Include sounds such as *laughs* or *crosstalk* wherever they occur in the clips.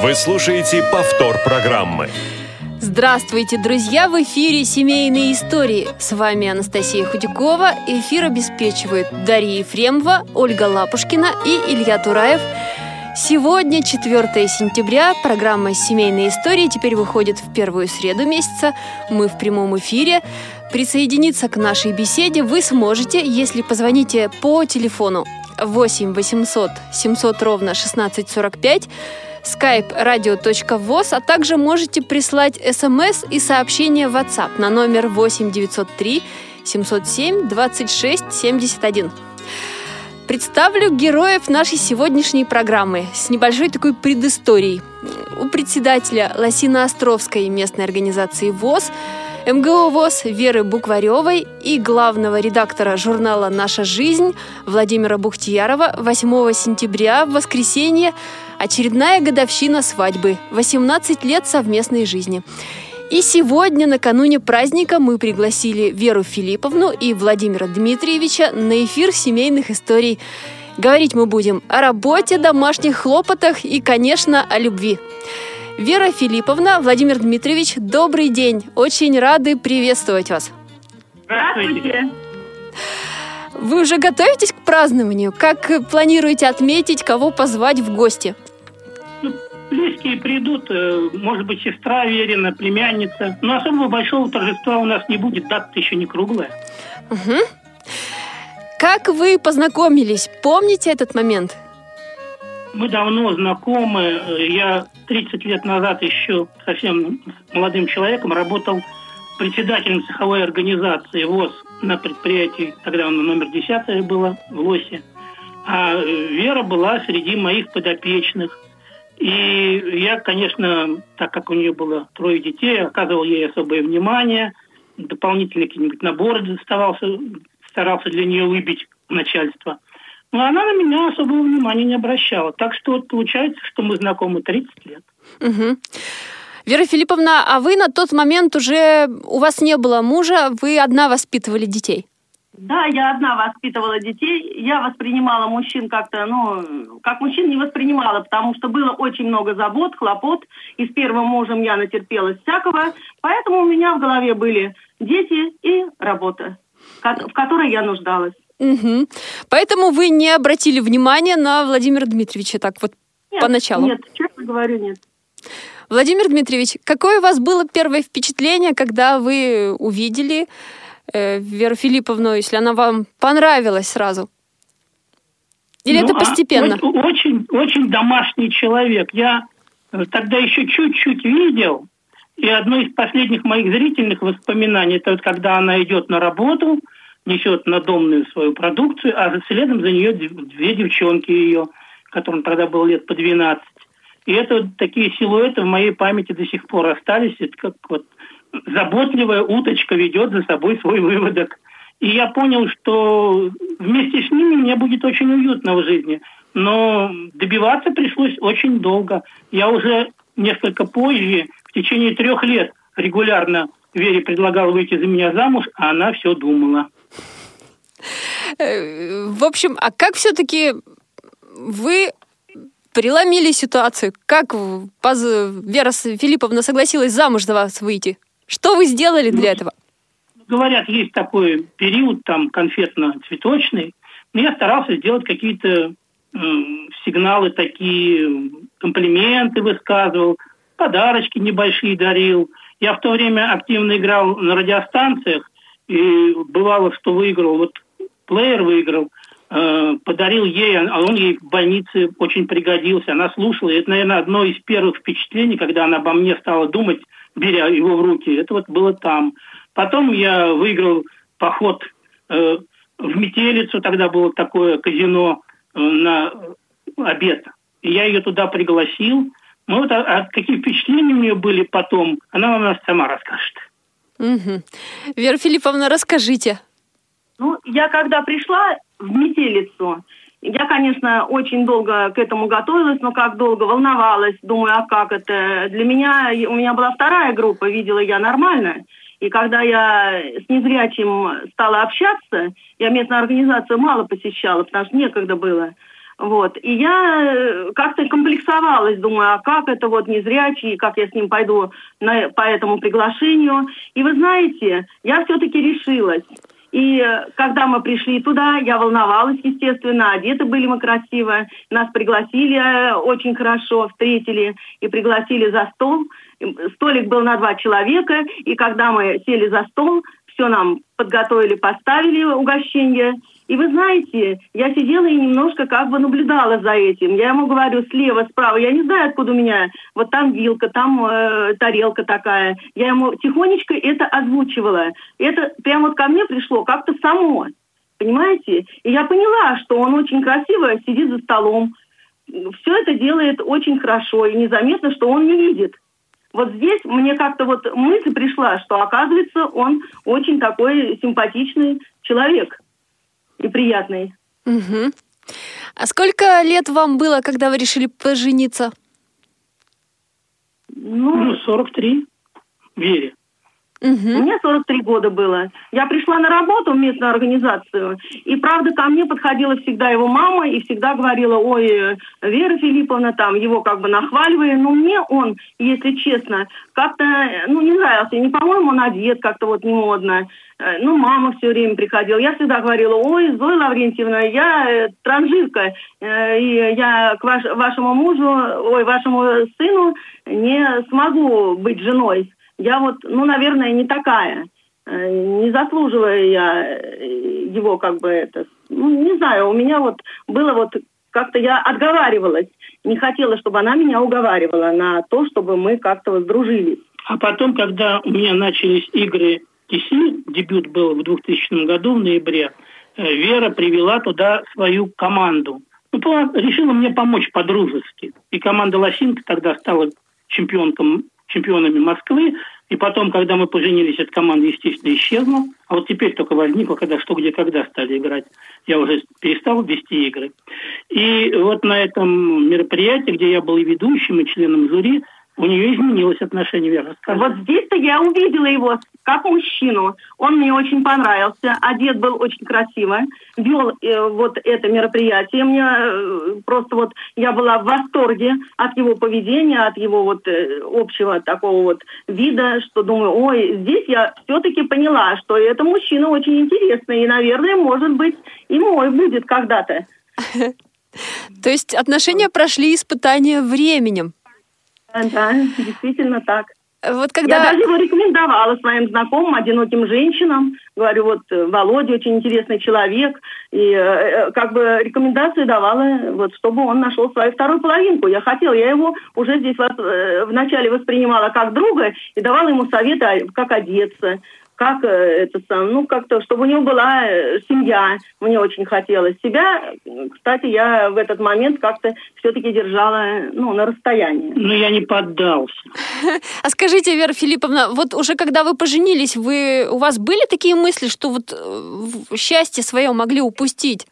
Вы слушаете повтор программы. Здравствуйте, друзья! В эфире «Семейные истории». С вами Анастасия Худякова. Эфир обеспечивают Дарья Ефремова, Ольга Лапушкина и Илья Тураев. Сегодня, 4 сентября, программа «Семейные истории» теперь выходит в первую среду месяца. Мы в прямом эфире. Присоединиться к нашей беседе вы сможете, если позвоните по телефону 8 800 700 ровно 1645 skype radio.voz, а также можете прислать смс и сообщение в WhatsApp на номер 8 903 707 26 71. Представлю героев нашей сегодняшней программы с небольшой такой предысторией. У председателя Лосино-Островской местной организации ВОЗ МГУ ВОЗ Веры Букваревой и главного редактора журнала «Наша жизнь» Владимира Бухтиярова 8 сентября в воскресенье очередная годовщина свадьбы, 18 лет совместной жизни. И сегодня, накануне праздника, мы пригласили Веру Филипповну и Владимира Дмитриевича на эфир семейных историй. Говорить мы будем о работе, домашних хлопотах и, конечно, о любви. Вера Филипповна, Владимир Дмитриевич, добрый день. Очень рады приветствовать вас. Здравствуйте. Вы уже готовитесь к празднованию? Как планируете отметить, кого позвать в гости? Близкие придут, э, может быть, сестра Верина, племянница. Но особого большого торжества у нас не будет, дата еще не круглая. Угу. Как вы познакомились? Помните этот момент? Мы давно знакомы. Я 30 лет назад еще совсем молодым человеком работал председателем цеховой организации ВОЗ на предприятии, тогда он номер 10 было в ЛОСе. А Вера была среди моих подопечных – и я, конечно, так как у нее было трое детей, оказывал ей особое внимание, дополнительные какие-нибудь наборы доставался, старался для нее выбить начальство. Но она на меня особого внимания не обращала. Так что вот получается, что мы знакомы 30 лет. Угу. Вера Филипповна, а вы на тот момент уже, у вас не было мужа, вы одна воспитывали детей? Да, я одна воспитывала детей. Я воспринимала мужчин как-то, ну, как мужчин не воспринимала, потому что было очень много забот, хлопот. И с первым мужем я натерпелась всякого. Поэтому у меня в голове были дети и работа, в которой я нуждалась. Угу. Поэтому вы не обратили внимания на Владимира Дмитриевича так вот нет, поначалу? Нет, честно говорю, нет. Владимир Дмитриевич, какое у вас было первое впечатление, когда вы увидели э, Веру Филипповну, если она вам понравилась сразу? Или ну, это а постепенно? А, очень, очень домашний человек. Я э, тогда еще чуть-чуть видел, и одно из последних моих зрительных воспоминаний, это вот когда она идет на работу, несет надомную свою продукцию, а следом за нее две девчонки ее, которым тогда было лет по 12. И это вот такие силуэты в моей памяти до сих пор остались. Это как вот заботливая уточка ведет за собой свой выводок. И я понял, что вместе с ними мне будет очень уютно в жизни. Но добиваться пришлось очень долго. Я уже несколько позже, в течение трех лет, регулярно Вере предлагал выйти за меня замуж, а она все думала. Э, в общем, а как все-таки вы преломили ситуацию? Как Вера Филипповна согласилась замуж за вас выйти? Что вы сделали для этого? Говорят, есть такой период там конфетно-цветочный, но я старался сделать какие-то э, сигналы такие, комплименты высказывал, подарочки небольшие дарил. Я в то время активно играл на радиостанциях, и бывало, что выиграл, вот плеер выиграл, э, подарил ей, а он ей в больнице очень пригодился. Она слушала, и это, наверное, одно из первых впечатлений, когда она обо мне стала думать, беря его в руки. Это вот было там. Потом я выиграл поход э, в Метелицу, тогда было такое казино э, на обед. И я ее туда пригласил. Ну вот, а, а какие впечатления у нее были потом, она вам сама расскажет. Угу. Вера Филипповна, расскажите. Ну, я когда пришла в метелицу, я, конечно, очень долго к этому готовилась, но как долго волновалась, думаю, а как это? Для меня, у меня была вторая группа, видела я нормально. И когда я с незрячим стала общаться, я местную организацию мало посещала, потому что некогда было. Вот. И я э, как-то комплексовалась, думаю, а как это вот незрячий, как я с ним пойду на, по этому приглашению. И вы знаете, я все-таки решилась. И когда мы пришли туда, я волновалась, естественно, одеты были мы красиво, нас пригласили э, очень хорошо, встретили и пригласили за стол. Столик был на два человека, и когда мы сели за стол, все нам подготовили, поставили угощение. И вы знаете, я сидела и немножко как бы наблюдала за этим. Я ему говорю слева, справа. Я не знаю, откуда у меня. Вот там вилка, там э, тарелка такая. Я ему тихонечко это озвучивала. Это прямо вот ко мне пришло как-то само. Понимаете? И я поняла, что он очень красиво сидит за столом. Все это делает очень хорошо. И незаметно, что он не видит. Вот здесь мне как-то вот мысль пришла, что оказывается он очень такой симпатичный человек и приятный. Угу. А сколько лет вам было, когда вы решили пожениться? Ну, ну 43. Вере. Угу. Мне 43 года было. Я пришла на работу в местную организацию, и правда ко мне подходила всегда его мама и всегда говорила, ой, Вера Филипповна там, его как бы нахваливая, но мне он, если честно, как-то, ну, не нравился. Не, по-моему, он одет как-то вот не модно. Э, ну, мама все время приходила. Я всегда говорила, ой, Зоя Лаврентьевна, я э, транжирка, э, и я к ваш, вашему мужу, ой, вашему сыну не смогу быть женой я вот, ну, наверное, не такая. Э, не заслуживаю я э, его как бы это... Ну, не знаю, у меня вот было вот как-то я отговаривалась. Не хотела, чтобы она меня уговаривала на то, чтобы мы как-то вот сдружились. А потом, когда у меня начались игры КИСИ, дебют был в 2000 году, в ноябре, э, Вера привела туда свою команду. Ну, решила мне помочь по-дружески. И команда «Лосинка» тогда стала чемпионком чемпионами Москвы. И потом, когда мы поженились, эта команда, естественно, исчезла. А вот теперь только возникла, когда что, где, когда стали играть. Я уже перестал вести игры. И вот на этом мероприятии, где я был и ведущим, и членом жюри, у нее изменилось отношение, Вера, расскажи. Вот здесь-то я увидела его как мужчину. Он мне очень понравился, одет был очень красиво, вел э, вот это мероприятие. Мне э, просто вот, я была в восторге от его поведения, от его вот э, общего такого вот вида, что думаю, ой, здесь я все-таки поняла, что это мужчина очень интересный, и, наверное, может быть, и мой будет когда-то. *laughs* То есть отношения прошли испытания временем. Да, действительно так. Вот когда... Я даже его рекомендовала своим знакомым, одиноким женщинам. Говорю, вот э, Володя очень интересный человек. И э, э, как бы рекомендации давала, вот, чтобы он нашел свою вторую половинку. Я хотела, я его уже здесь вас, э, вначале воспринимала как друга и давала ему советы, а, как одеться, как э, это сам, ну как-то, чтобы у него была э, семья, мне очень хотелось. Себя, кстати, я в этот момент как-то все-таки держала, ну, на расстоянии. Ну, я не поддался. *laughs* А скажите, Вера Филипповна, вот уже когда вы поженились, вы, у вас были такие мысли, что вот э, счастье свое могли упустить?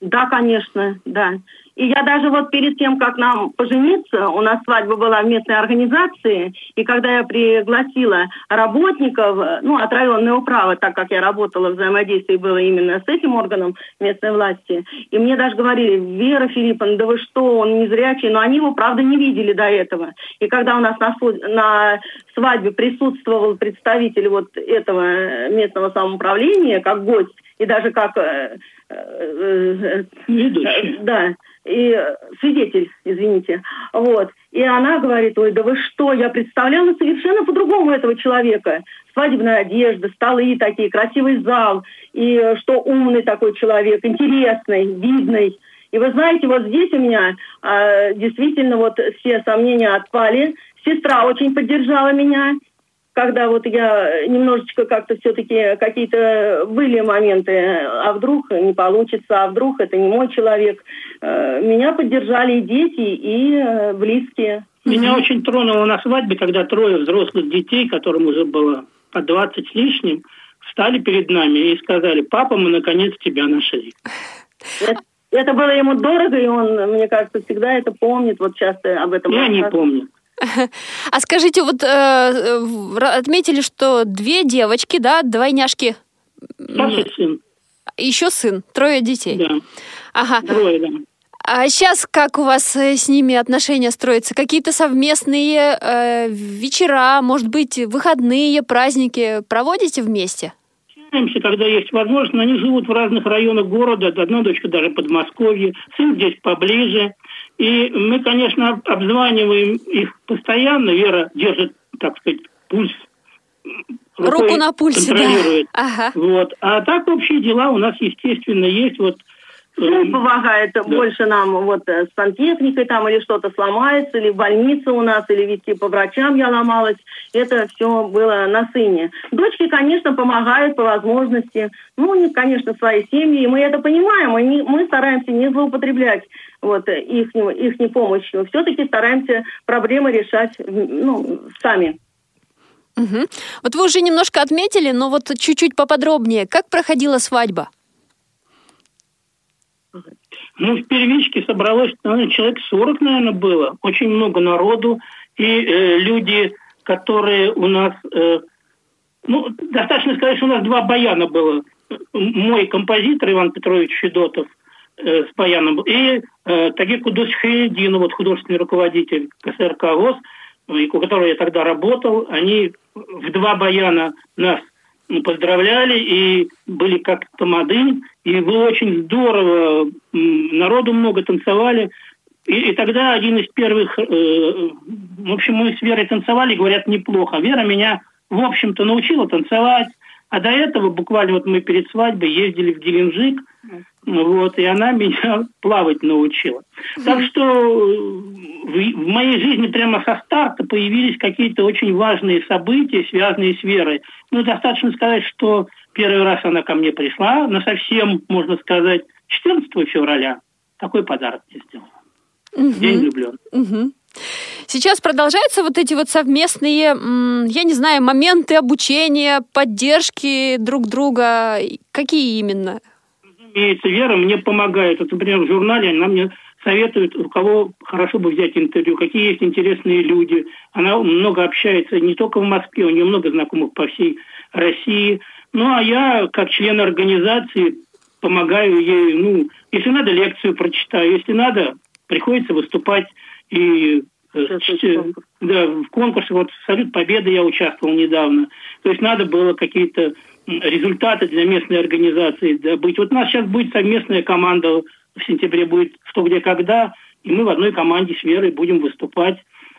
Да, конечно, да. И я даже вот перед тем, как нам пожениться, у нас свадьба была в местной организации, и когда я пригласила работников, ну, от районной управы, так как я работала, взаимодействие было именно с этим органом местной власти, и мне даже говорили, Вера Филипповна, да вы что, он не зрячий, но они его, правда, не видели до этого. И когда у нас на, на свадьбе присутствовал представитель вот этого местного самоуправления, как гость, и даже как... Э, э, э, да, и свидетель, извините, вот. И она говорит, ой, да вы что, я представляла совершенно по-другому этого человека. Свадебная одежда, столы такие, красивый зал, и что умный такой человек, интересный, видный. И вы знаете, вот здесь у меня э, действительно вот все сомнения отпали. Сестра очень поддержала меня, когда вот я немножечко как-то все-таки какие-то были моменты, а вдруг не получится, а вдруг это не мой человек, э, меня поддержали и дети, и э, близкие. Меня mm-hmm. очень тронуло на свадьбе, когда трое взрослых детей, которым уже было по 20 с лишним, встали перед нами и сказали, папа, мы наконец тебя нашли. Это, это было ему дорого, и он, мне кажется, всегда это помнит, вот часто об этом. Я не помню. *laughs* А скажите, вот э, отметили, что две девочки, да, двойняшки. Старший сын. Еще сын, трое детей. Да. Ага. Трое, да. А сейчас как у вас э, с ними отношения строятся? Какие-то совместные э, вечера, может быть, выходные, праздники проводите вместе? Общаемся, когда есть возможность. Они живут в разных районах города. Одна дочка даже в Подмосковье, сын здесь поближе. И мы, конечно, обзваниваем их постоянно. Вера держит, так сказать, пульс. Руку на пульсе, да. Ага. Вот. А так общие дела у нас, естественно, есть. Вот ну, помогает да. больше нам вот э, с сантехникой там или что-то сломается, или в больнице у нас, или везти по врачам я ломалась. Это все было на сыне. Дочки, конечно, помогают по возможности. Ну, у них, конечно, свои семьи, и мы это понимаем. Мы, не, мы стараемся не злоупотреблять вот, их, их помощью. Все-таки стараемся проблемы решать ну, сами. Угу. Вот вы уже немножко отметили, но вот чуть-чуть поподробнее. Как проходила свадьба? Ну, в первичке собралось наверное, человек 40, наверное, было. Очень много народу. И э, люди, которые у нас... Э, ну, достаточно сказать, что у нас два баяна было. Мой композитор Иван Петрович Федотов э, с баяном и э, Тагир Кудос Хайдин, вот художественный руководитель КСРК ВОЗ, у которого я тогда работал. Они в два баяна нас поздравляли и были как тамадынь, и было очень здорово, народу много танцевали. И, и тогда один из первых, э, в общем, мы с Верой танцевали, говорят, неплохо. Вера меня, в общем-то, научила танцевать, а до этого буквально вот мы перед свадьбой ездили в Геленджик, вот, и она *laughs* меня плавать научила. Так что э, в, в моей жизни прямо со старта появились какие-то очень важные события, связанные с верой. Ну, достаточно сказать, что первый раз она ко мне пришла, на совсем, можно сказать, 14 февраля. Такой подарок мне сделала. Угу. День влюблен. Угу. Сейчас продолжаются вот эти вот совместные, я не знаю, моменты обучения, поддержки друг друга. Какие именно? Разумеется, Вера мне помогает. Вот, например, в журнале она мне советует, у кого хорошо бы взять интервью, какие есть интересные люди. Она много общается не только в Москве, у нее много знакомых по всей России. Ну, а я, как член организации, помогаю ей, ну, если надо, лекцию прочитаю, если надо, приходится выступать и э, да, в конкурсе, вот «Салют Победы» я участвовал недавно. То есть надо было какие-то результаты для местной организации добыть. Вот у нас сейчас будет совместная команда, в сентябре будет «Что, где, когда», и мы в одной команде с Верой будем выступать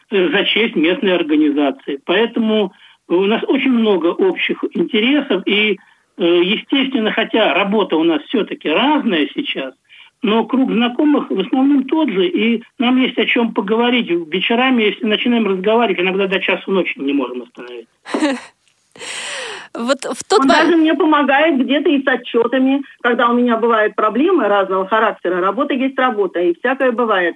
э, за честь местной организации. Поэтому у нас очень много общих интересов, и, э, естественно, хотя работа у нас все-таки разная сейчас, но круг знакомых в основном тот же, и нам есть о чем поговорить. Вечерами, если начинаем разговаривать, иногда до часу ночи не можем остановиться. *laughs* Вот в тот Он даже мне помогает где-то и с отчетами, когда у меня бывают проблемы разного характера. Работа есть работа, и всякое бывает.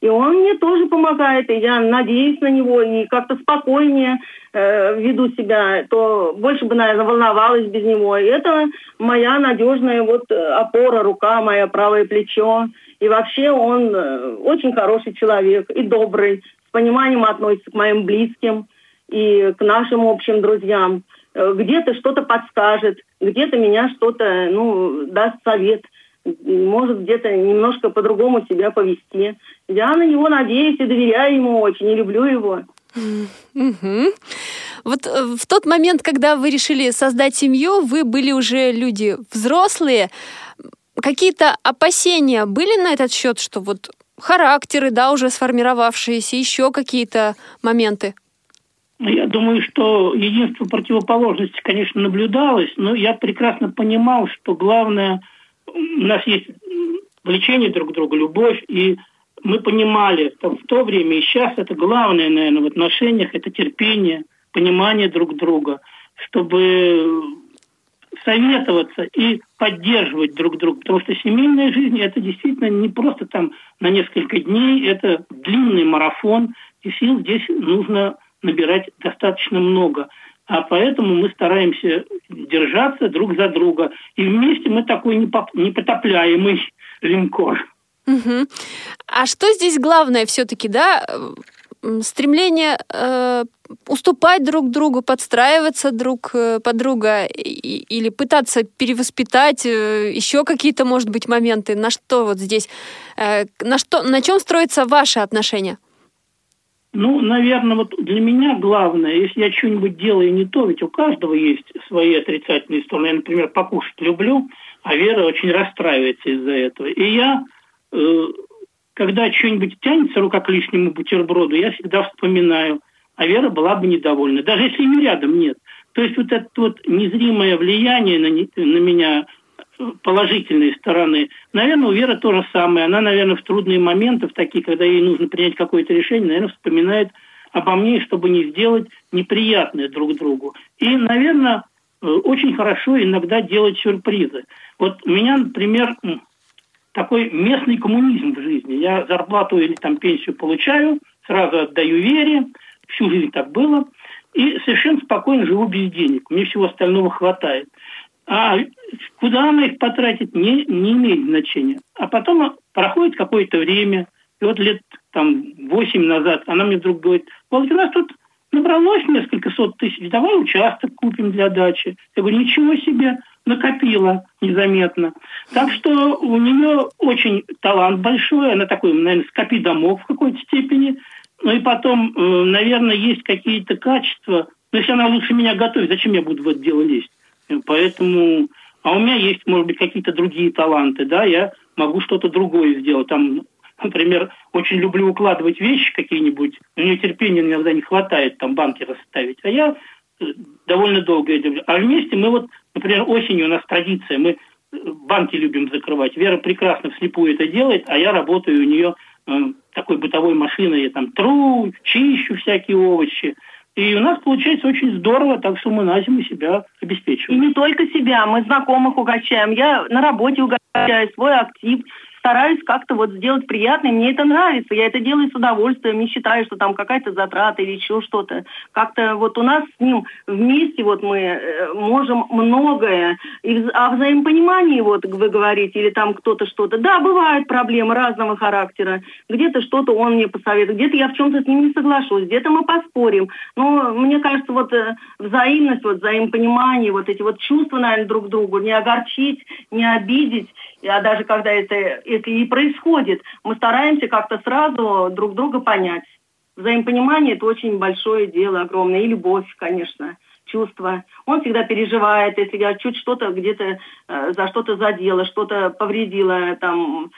И он мне тоже помогает, и я надеюсь на него, и как-то спокойнее э, веду себя, то больше бы, наверное, волновалась без него. И это моя надежная вот э, опора, рука, мое правое плечо. И вообще он э, очень хороший человек и добрый, с пониманием относится к моим близким и к нашим общим друзьям. Э, где-то что-то подскажет, где-то меня что-то, ну, даст совет – может где-то немножко по-другому себя повести. Я на него надеюсь и доверяю ему очень, и люблю его. Угу. Вот э, в тот момент, когда вы решили создать семью, вы были уже люди взрослые. Какие-то опасения были на этот счет, что вот характеры, да, уже сформировавшиеся, еще какие-то моменты? Я думаю, что единство противоположности, конечно, наблюдалось, но я прекрасно понимал, что главное – у нас есть влечение друг к другу, любовь, и мы понимали там, в то время и сейчас это главное, наверное, в отношениях, это терпение, понимание друг друга, чтобы советоваться и поддерживать друг друга. Потому что семейная жизнь – это действительно не просто там на несколько дней, это длинный марафон, и сил здесь нужно набирать достаточно много. А поэтому мы стараемся держаться друг за друга. И вместе мы такой непотопляемый линкор. Угу. А что здесь главное все-таки, да? Стремление э, уступать друг другу, подстраиваться друг э, под друга и, или пытаться перевоспитать э, еще какие-то, может быть, моменты. На что вот здесь, э, на что, на чем строятся ваши отношения? Ну, наверное, вот для меня главное, если я что-нибудь делаю не то, ведь у каждого есть свои отрицательные стороны. Я, например, покушать люблю, а Вера очень расстраивается из-за этого. И я, э, когда что-нибудь тянется рука к лишнему бутерброду, я всегда вспоминаю, а Вера была бы недовольна, даже если ее рядом нет. То есть вот это вот незримое влияние на, на меня положительные стороны. Наверное, у Веры то же самое. Она, наверное, в трудные моменты, в такие, когда ей нужно принять какое-то решение, наверное, вспоминает обо мне, чтобы не сделать неприятное друг другу. И, наверное, э, очень хорошо иногда делать сюрпризы. Вот у меня, например, такой местный коммунизм в жизни. Я зарплату или там пенсию получаю, сразу отдаю Вере, всю жизнь так было, и совершенно спокойно живу без денег. Мне всего остального хватает. А куда она их потратит, не, не имеет значения. А потом проходит какое-то время, и вот лет там восемь назад она мне вдруг говорит, вот у нас тут набралось несколько сот тысяч, давай участок купим для дачи. Я говорю, ничего себе, накопила незаметно. Так что у нее очень талант большой, она такой, наверное, скопи домов в какой-то степени. Ну и потом, э, наверное, есть какие-то качества. Но если она лучше меня готовит, зачем я буду в это дело лезть? Поэтому, а у меня есть, может быть, какие-то другие таланты, да, я могу что-то другое сделать. Там, например, очень люблю укладывать вещи какие-нибудь, у нее терпения иногда не хватает там банки расставить, а я э, довольно долго это. А вместе мы вот, например, осенью у нас традиция, мы э, банки любим закрывать. Вера прекрасно вслепую это делает, а я работаю у нее э, такой бытовой машиной, я там тру, чищу всякие овощи, и у нас получается очень здорово, так что мы на зиму себя обеспечиваем. И не только себя, мы знакомых угощаем. Я на работе угощаю свой актив, стараюсь как-то вот сделать приятное, мне это нравится, я это делаю с удовольствием, не считаю, что там какая-то затрата или еще что-то. Как-то вот у нас с ним вместе вот мы э, можем многое, и о взаимопонимании вот вы говорите, или там кто-то что-то. Да, бывают проблемы разного характера, где-то что-то он мне посоветует, где-то я в чем-то с ним не соглашусь, где-то мы поспорим. Но мне кажется, вот э, взаимность, вот взаимопонимание, вот эти вот чувства, наверное, друг другу, не огорчить, не обидеть, а даже когда это, это и происходит, мы стараемся как-то сразу друг друга понять. Взаимопонимание – это очень большое дело, огромное. И любовь, конечно чувства. Он всегда переживает, если я чуть что-то где-то э, за что-то задела, что-то повредила, там,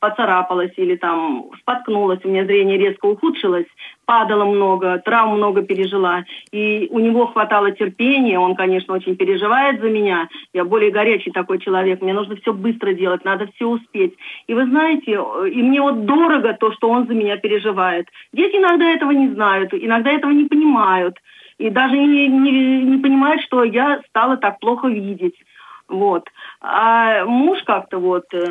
поцарапалась или там споткнулась, у меня зрение резко ухудшилось, падала много, травм много пережила. И у него хватало терпения, он, конечно, очень переживает за меня. Я более горячий такой человек, мне нужно все быстро делать, надо все успеть. И вы знаете, э, и мне вот дорого то, что он за меня переживает. Дети иногда этого не знают, иногда этого не понимают и даже не, не, не понимает, что я стала так плохо видеть. Вот. А муж как-то вот, э,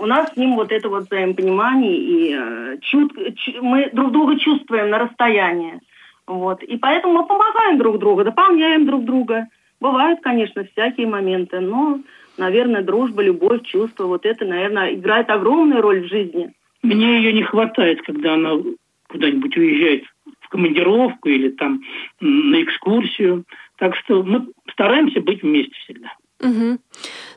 у нас с ним вот это вот взаимопонимание, и э, чут, чу, мы друг друга чувствуем на расстоянии. Вот. И поэтому мы помогаем друг другу, дополняем друг друга. Бывают, конечно, всякие моменты, но, наверное, дружба, любовь, чувство, вот это, наверное, играет огромную роль в жизни. Мне ее не хватает, когда она куда-нибудь уезжает в командировку или там на экскурсию. Так что мы стараемся быть вместе всегда. Угу.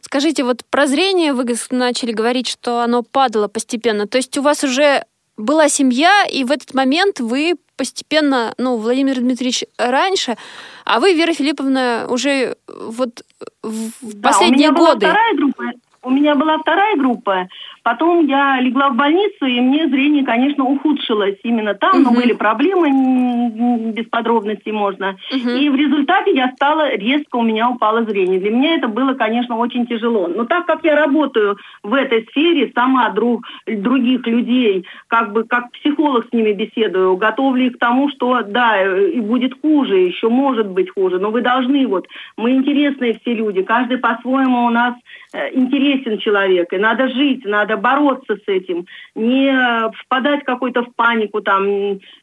Скажите, вот про зрение вы начали говорить, что оно падало постепенно. То есть у вас уже была семья, и в этот момент вы постепенно, ну, Владимир Дмитриевич раньше, а вы, Вера Филипповна, уже вот в да, последние у меня годы. Была вторая группа, у меня была вторая группа, Потом я легла в больницу, и мне зрение, конечно, ухудшилось именно там, но Мгм. были проблемы, без подробностей можно. Мгм. И в результате я стала, резко у меня упало зрение. Для меня это было, конечно, очень тяжело. Но так как я работаю в этой сфере, сама друг, других людей, как бы как психолог с ними беседую, готовлю их к тому, что да, и будет хуже, еще может быть хуже, но вы должны вот, мы интересные все люди, каждый по-своему у нас э, интересен человек, и надо жить, надо бороться с этим, не э, впадать какой-то в панику там,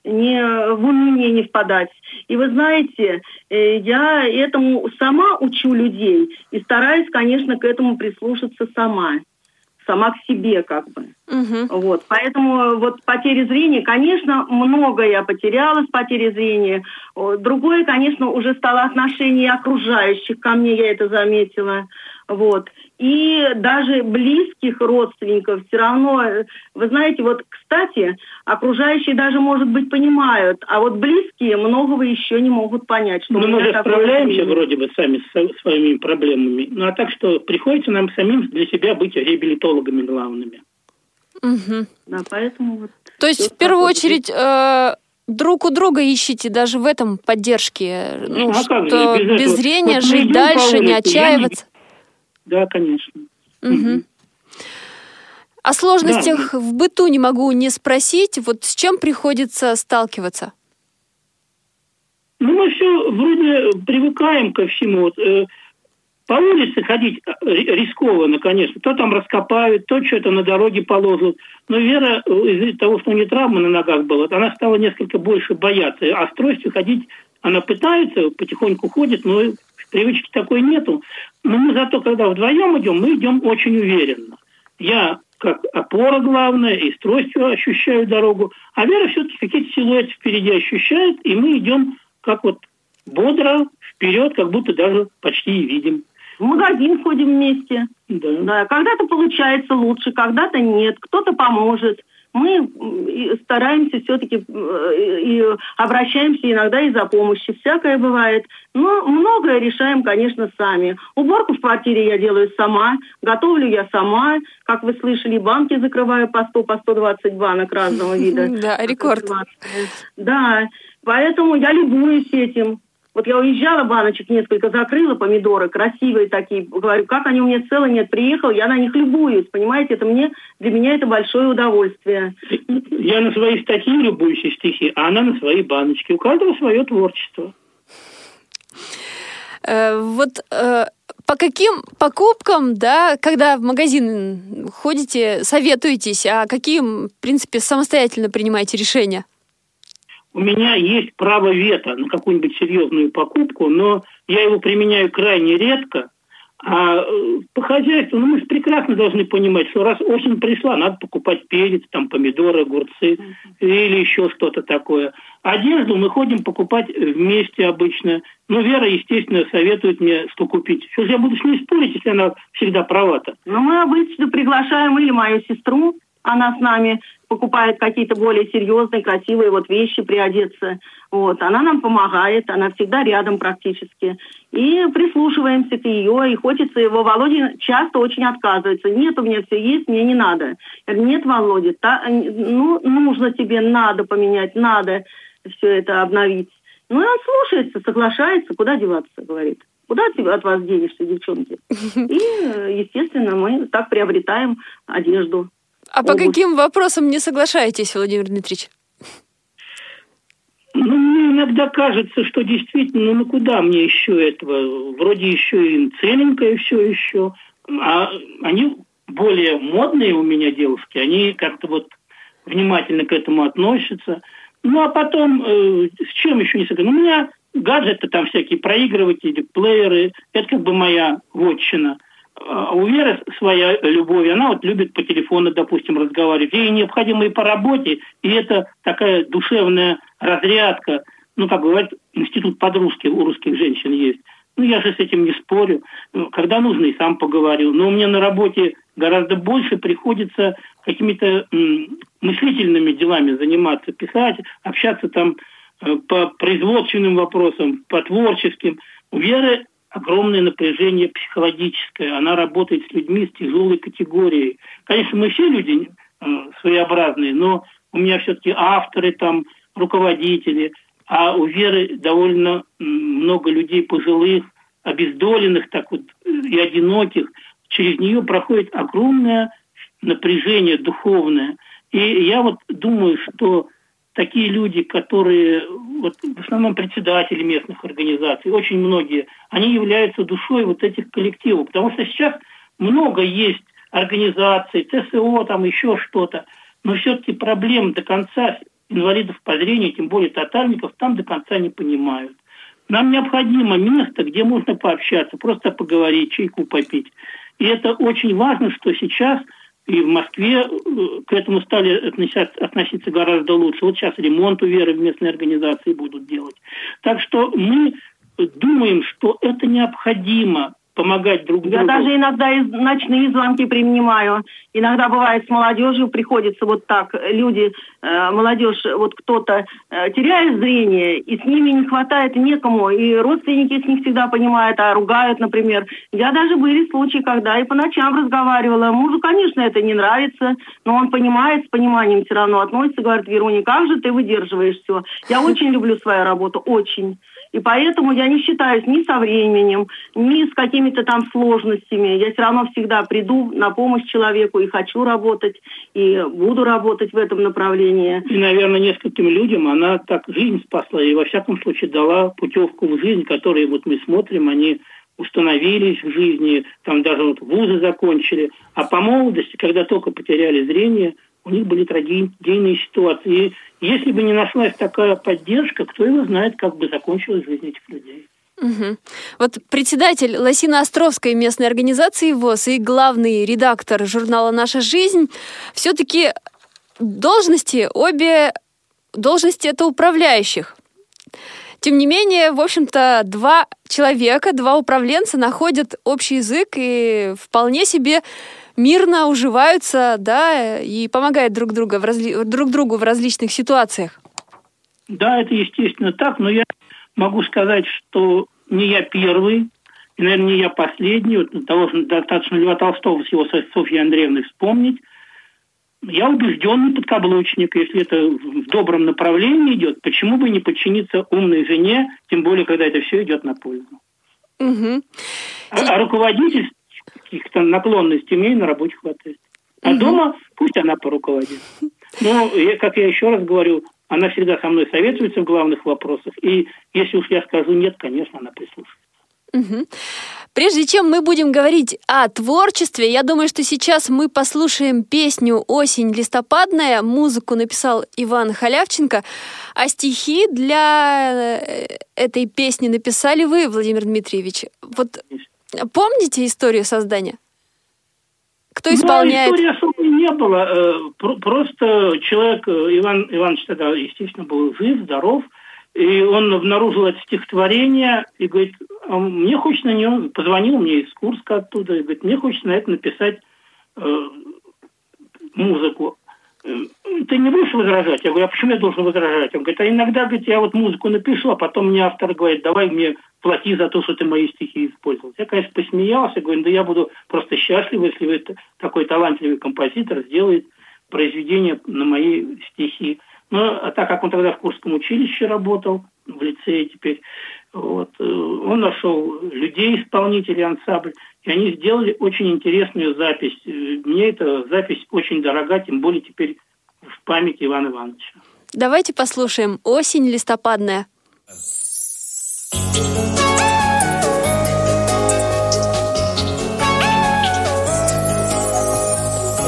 не в уныние не впадать. И вы знаете, э, я этому сама учу людей и стараюсь, конечно, к этому прислушаться сама, сама к себе как бы. Мгм. Вот, поэтому вот потери зрения, конечно, много я потеряла с потерей зрения. Другое, конечно, уже стало отношение окружающих ко мне, я это заметила. Вот. И даже близких родственников все равно, вы знаете, вот, кстати, окружающие даже, может быть, понимают, а вот близкие многого еще не могут понять. Что Ну, у мы же справляемся зрение. вроде бы сами со своими проблемами. Ну, а так что приходится нам самим для себя быть реабилитологами главными. Мгм. Да, поэтому вот То есть, в первую очередь, э, друг у друга ищите даже в этом поддержки. Ну, А как же, что без без зрения Вот жить дальше, не улице, я не отчаиваться. Да, конечно. Мгм. О сложностях в быту не могу не спросить. Вот с чем приходится сталкиваться? Ну, мы все вроде привыкаем ко всему. Вот, э, по улице ходить э, ри- рискованно, конечно. То там раскопают, то что-то на дороге положат. Но Вера, э, из-за того, что у нее травма на ногах была, она стала несколько больше бояться. А с тростью ходить она пытается, потихоньку ходит, но привычки такой нету. Но мы зато, когда вдвоем идем, мы идем очень уверенно. Я как опора главная, и с тростью ощущаю дорогу. А Вера все-таки какие-то силуэты впереди ощущает, и мы идем как вот бодро вперед, как будто даже почти и видим. в магазин ходим вместе. Да. Да, когда-то получается лучше, когда-то нет, кто-то поможет. Мы стараемся все-таки и обращаемся иногда и за помощью. Всякое бывает. Но многое решаем, конечно, сами. Уборку в квартире я делаю сама, готовлю я сама. Как вы слышали, банки закрываю по 100, по 120 банок разного *laughs* вида. Да, рекорд. Да, поэтому я любуюсь этим. Вот я уезжала, баночек несколько закрыла, помидоры красивые такие. Говорю, как они у меня целые, нет, приехал, я на них любуюсь, понимаете, это мне, для меня это большое удовольствие. Я на свои статьи любуюсь и стихи, а она на свои баночки. У каждого свое творчество. Э, Вот э, по каким покупкам, да, когда в магазин ходите, советуетесь, а каким, в принципе, самостоятельно принимаете решения? У меня есть право вето на какую-нибудь серьезную покупку, но я его применяю крайне редко. А э, по хозяйству, ну мы же прекрасно должны понимать, что раз осень пришла, надо покупать перец, там помидоры, огурцы или еще что-то такое. Одежду мы ходим покупать вместе обычно. Ну, Вера, естественно, советует мне, что купить. Что же я буду с ней спорить, если она всегда права-то? Но мы обычно приглашаем или мою сестру, она с нами покупает какие-то более серьезные, красивые вот вещи приодеться. Вот. Она нам помогает, она всегда рядом практически. И прислушиваемся к ее, и хочется его. Володя часто очень отказывается. Нет, у меня все есть, мне не надо. Я говорю, нет, Володя, та- ну, нужно тебе, надо поменять, надо все это обновить. Ну, и он слушается, соглашается, куда деваться, говорит. Куда от вас денешься, девчонки? И, естественно, мы так приобретаем одежду. А по каким вопросам не соглашаетесь, Владимир Дмитриевич? Ну, мне иногда кажется, что действительно, ну куда мне еще этого? Вроде еще и целенькое все еще. А они более модные у меня девушки, они как-то вот внимательно к этому относятся. Ну, а потом, э, с чем еще не согласен? Ну, у меня гаджеты там всякие, проигрыватели, плееры, это как бы моя вотчина. А у Веры своя любовь, она вот любит по телефону, допустим, разговаривать. Ей необходимо и по работе, и это такая душевная разрядка. Ну, как говорят, институт подружки у русских женщин есть. Ну, я же с этим не спорю. Ну, Когда нужно, и сам поговорю. Но у меня на работе гораздо больше приходится какими-то мыслительными делами заниматься, писать, общаться там э, по производственным вопросам, по творческим. У Веры огромное напряжение психологическое. Она работает с людьми с тяжелой категорией. Конечно, мы все люди э, своеобразные, но у меня все-таки авторы, там, руководители, а у Веры довольно много людей пожилых, обездоленных так вот и одиноких. Через нее проходит огромное напряжение духовное. И я вот думаю, что такие люди, которые вот, в основном председатели местных организаций, очень многие, они являются душой вот этих коллективов. Потому что сейчас много есть организаций, ТСО, там еще что-то, но все-таки проблем до конца инвалидов по зрению, тем более тотальников, там до конца не понимают. Нам необходимо место, где можно пообщаться, просто поговорить, чайку попить. И это очень важно, что сейчас – и в Москве э, к этому стали относиться, гораздо лучше. Вот сейчас ремонт у Веры в местной организации будут делать. Так что мы думаем, что это необходимо помогать друг другу. Я даже иногда из, ночные звонки принимаю. Иногда бывает с молодежью приходится вот так. Люди, э, молодежь, вот кто-то э, теряет зрение, и с ними не хватает некому. И родственники с них всегда понимают, а ругают, например. Я даже были случаи, когда и по ночам разговаривала. Мужу, конечно, это не нравится, но он понимает, с пониманием все равно относится. Говорит, Веруня, как же ты выдерживаешь все? Я очень люблю свою работу, очень. И поэтому я не считаюсь ни со временем, ни с какими-то там сложностями. Я все равно всегда приду на помощь человеку и хочу работать, и буду работать в этом направлении. И, наверное, нескольким людям она так жизнь спасла, и во всяком случае дала путевку в жизнь, которые вот мы смотрим, они установились в жизни, там даже вот вузы закончили, а по молодости, когда только потеряли зрение, у них были трагедийные ситуации. И если бы не нашлась такая поддержка, кто его знает, как бы закончилась жизнь этих людей. Угу. Вот председатель Лосино-Островской местной организации ВОЗ и главный редактор журнала «Наша жизнь» все-таки должности, обе должности это управляющих. Тем не менее, в общем-то, два человека, два управленца находят общий язык и вполне себе мирно уживаются, да, и помогают друг, друга в разли... друг другу в различных ситуациях. Да, это естественно так, но я могу сказать, что не я первый, и, наверное, не я последний. Вот должен достаточно Льва Толстого с его Софьей Андреевной вспомнить. Я убежденный подкаблучник, если это в добром направлении идет, почему бы не подчиниться умной жене, тем более, когда это все идет на пользу. Угу. А, а руководитель каких-то наклонностей нее на работе хватает. А угу. дома пусть она поруководит. *laughs* Но, как я еще раз говорю, она всегда со мной советуется в главных вопросах. И если уж я скажу нет, конечно, она прислушается. Угу. Прежде чем мы будем говорить о творчестве, я думаю, что сейчас мы послушаем песню «Осень листопадная». Музыку написал Иван Халявченко, а стихи для э, этой песни написали вы, Владимир Дмитриевич. Вот Помните историю создания? Кто исполняет? Ну, истории особо не было. Э, просто человек, э, Иван Иванович тогда, естественно, был жив, здоров, и он обнаружил это стихотворение и говорит, а мне хочется на нем, позвонил мне из Курска оттуда, и говорит, мне хочется на это написать э, музыку. Ты не будешь возражать? Я говорю, а почему я должен возражать? Он говорит, а иногда, говорит, я вот музыку напишу, а потом мне автор говорит, давай мне плати за то, что ты мои стихи использовал. Я, конечно, посмеялся, говорю, да я буду просто счастлив, если вы такой талантливый композитор сделает произведение на мои стихи. Ну, а так как он тогда в Курском училище работал, в лицее теперь, вот, э, он нашел людей, исполнителей ансамбль, и они сделали очень интересную запись. Мне эта запись очень дорога, тем более теперь в память Ивана Ивановича. Давайте послушаем «Осень листопадная».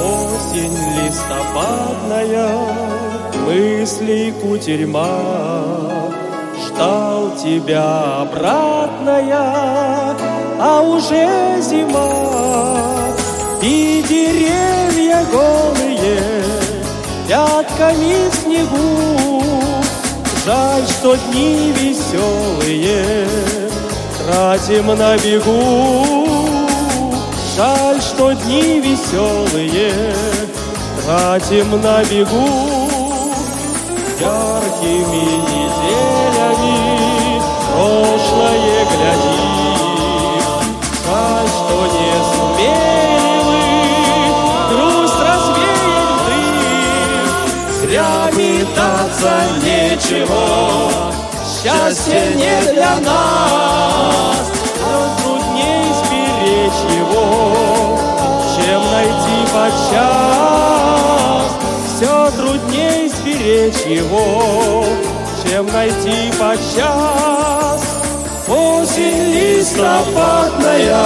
Осень листопадная, мыслей кутерьма, Ждал тебя обратная, а уже зима. И деревья голые, пятками в снегу, Жаль, что дни веселые тратим на бегу. Жаль, что дни веселые тратим на бегу. Яркими бояться нечего, счастье не для нас, но трудней сберечь его, чем найти подчас. Все трудней сберечь его, чем найти подчас. Осень листопадная,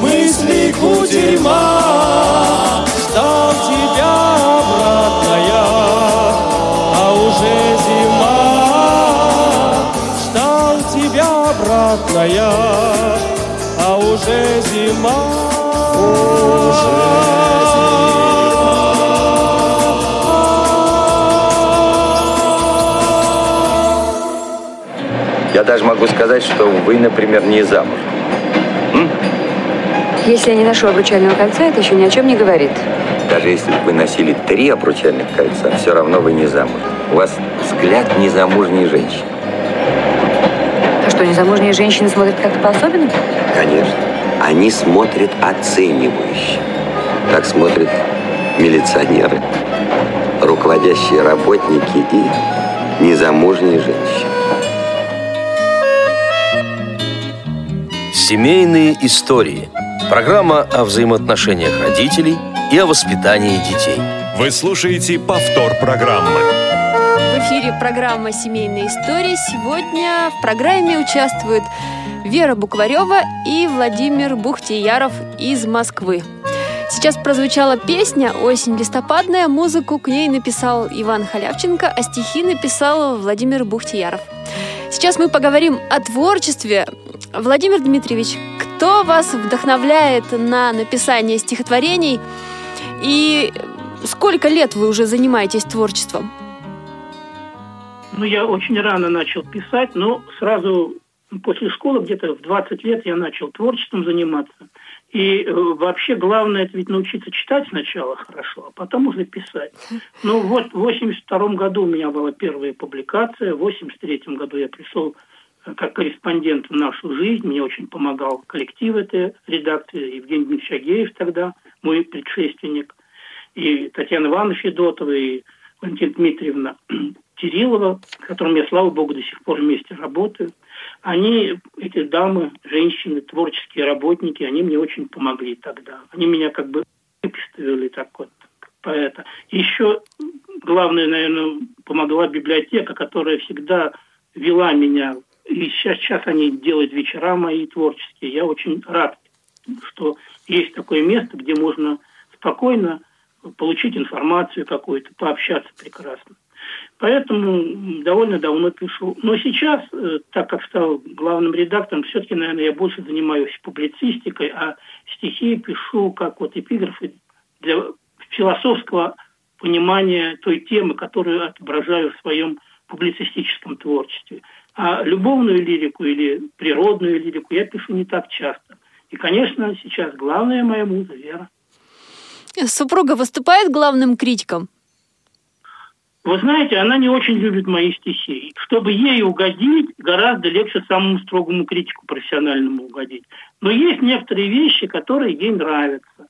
мысли кутерьма, ждал тебя обратная, уже зима. Ждал тебя обратная, а уже зима. Уже Я даже могу сказать, что вы, например, не замуж. Если я не ношу обручального кольца, это еще ни о чем не говорит. Даже если бы вы носили три обручальных кольца, все равно вы не замуж. У вас взгляд незамужней женщины. А что, незамужние женщины смотрят как-то по-особенному? Конечно. Они смотрят оценивающе. Так смотрят милиционеры, руководящие работники и незамужние женщины. Семейные истории. Программа о взаимоотношениях родителей и о воспитании детей. Вы слушаете повтор программы. В эфире программа «Семейные истории». Сегодня в программе участвуют Вера Букварева и Владимир Бухтияров из Москвы. Сейчас прозвучала песня «Осень листопадная». Музыку к ней написал Иван Халявченко, а стихи написал Владимир Бухтияров. Сейчас мы поговорим о творчестве. Владимир Дмитриевич, кто вас вдохновляет на написание стихотворений и сколько лет вы уже занимаетесь творчеством? Ну, я очень рано начал писать, но сразу после школы, где-то в 20 лет, я начал творчеством заниматься. И э, вообще главное это ведь научиться читать сначала хорошо, а потом уже писать. Ну вот в 82 году у меня была первая публикация, в 83 году я пришел как корреспондент в нашу жизнь, мне очень помогал коллектив этой редакции, Евгений Дмитриевич Агеев тогда, мой предшественник, и Татьяна Ивановна Федотова, и Валентина Дмитриевна *clears throat* Кириллова, с которым я, слава богу, до сих пор вместе работаю. Они, эти дамы, женщины, творческие работники, они мне очень помогли тогда. Они меня как бы выписывали так вот поэта. Еще главное, наверное, помогла библиотека, которая всегда вела меня. И сейчас, сейчас они делают вечера мои творческие. Я очень рад, что есть такое место, где можно спокойно получить информацию какую-то, пообщаться прекрасно. Поэтому довольно давно пишу. Но сейчас, э, так как стал главным редактором, все-таки, наверное, я больше занимаюсь публицистикой, а стихи пишу как вот эпиграфы для философского понимания той темы, которую отображаю в своем публицистическом творчестве. А любовную лирику или природную лирику я пишу не так часто. И, конечно, сейчас главная моя муза – Вера. Супруга выступает главным критиком? Вы знаете, она не очень любит мои стихи. Чтобы ей угодить, гораздо легче самому строгому критику профессиональному угодить. Но есть некоторые вещи, которые ей нравятся.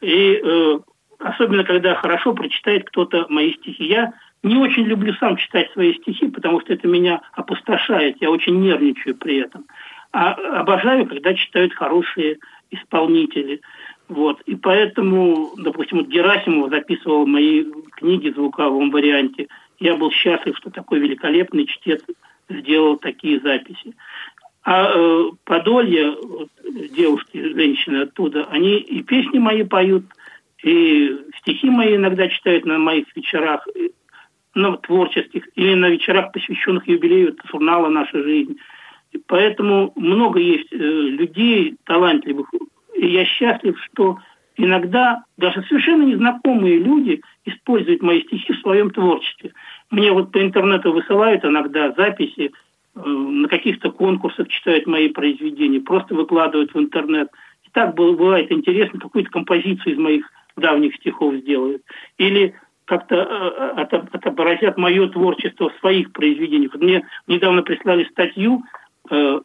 И э, особенно, когда хорошо прочитает кто-то мои стихи. Я не очень люблю сам читать свои стихи, потому что это меня опустошает. Я очень нервничаю при этом. А обожаю, когда читают хорошие исполнители. Вот. И поэтому, допустим, вот Герасимов записывал мои книги в звуковом варианте. Я был счастлив, что такой великолепный чтец сделал такие записи. А э, Подолье, вот, девушки, женщины оттуда, они и песни мои поют, и стихи мои иногда читают на моих вечерах, на творческих, или на вечерах, посвященных юбилею журнала «Наша жизнь». И поэтому много есть э, людей талантливых, и я счастлив, что иногда даже совершенно незнакомые люди используют мои стихи в своем творчестве. Мне вот по интернету высылают иногда записи, э, на каких-то конкурсах читают мои произведения, просто выкладывают в интернет. И так бывает интересно, какую-то композицию из моих давних стихов сделают. Или как-то э, отобразят мое творчество в своих произведениях. Мне недавно прислали статью э,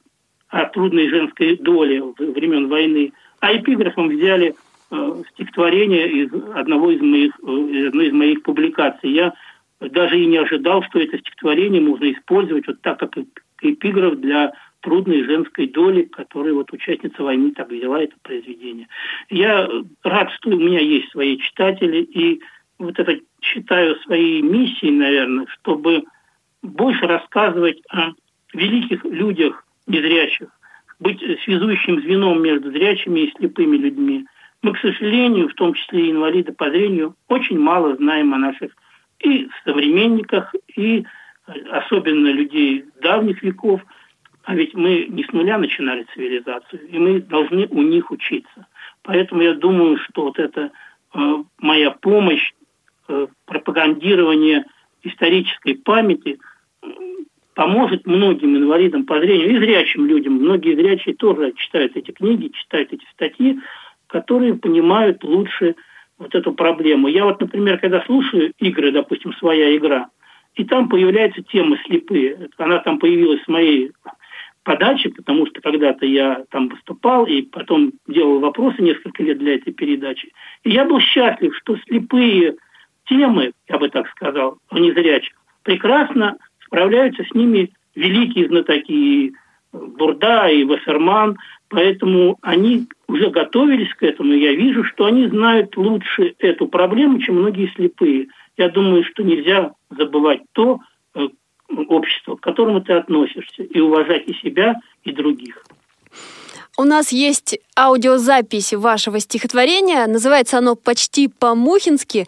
о трудной женской доле времен войны а эпиграфом взяли э, стихотворение из одного из моих, э, из одной из моих публикаций. Я даже и не ожидал, что это стихотворение можно использовать вот так, как эпиграф для трудной женской доли, которой вот участница войны так взяла это произведение. Я рад, что у меня есть свои читатели, и вот это считаю своей миссией, наверное, чтобы больше рассказывать о великих людях незрячих, быть связующим звеном между зрячими и слепыми людьми. Мы, к сожалению, в том числе и инвалиды по зрению, очень мало знаем о наших и современниках, и особенно людей давних веков. А ведь мы не с нуля начинали цивилизацию, и мы должны у них учиться. Поэтому я думаю, что вот эта э, моя помощь, пропагандирование исторической памяти поможет многим инвалидам по зрению и зрячим людям. Многие зрячие тоже читают эти книги, читают эти статьи, которые понимают лучше вот эту проблему. Я вот, например, когда слушаю игры, допустим, своя игра, и там появляется тема слепые. Она там появилась в моей подаче, потому что когда-то я там выступал и потом делал вопросы несколько лет для этой передачи. И я был счастлив, что слепые темы, я бы так сказал, у незрячих, прекрасно справляются с ними великие знатоки Бурда, и Вассерман, поэтому они уже готовились к этому, и я вижу, что они знают лучше эту проблему, чем многие слепые. Я думаю, что нельзя забывать то э, общество, к которому ты относишься, и уважать и себя, и других. У нас есть аудиозапись вашего стихотворения. Называется оно «Почти по-мухински».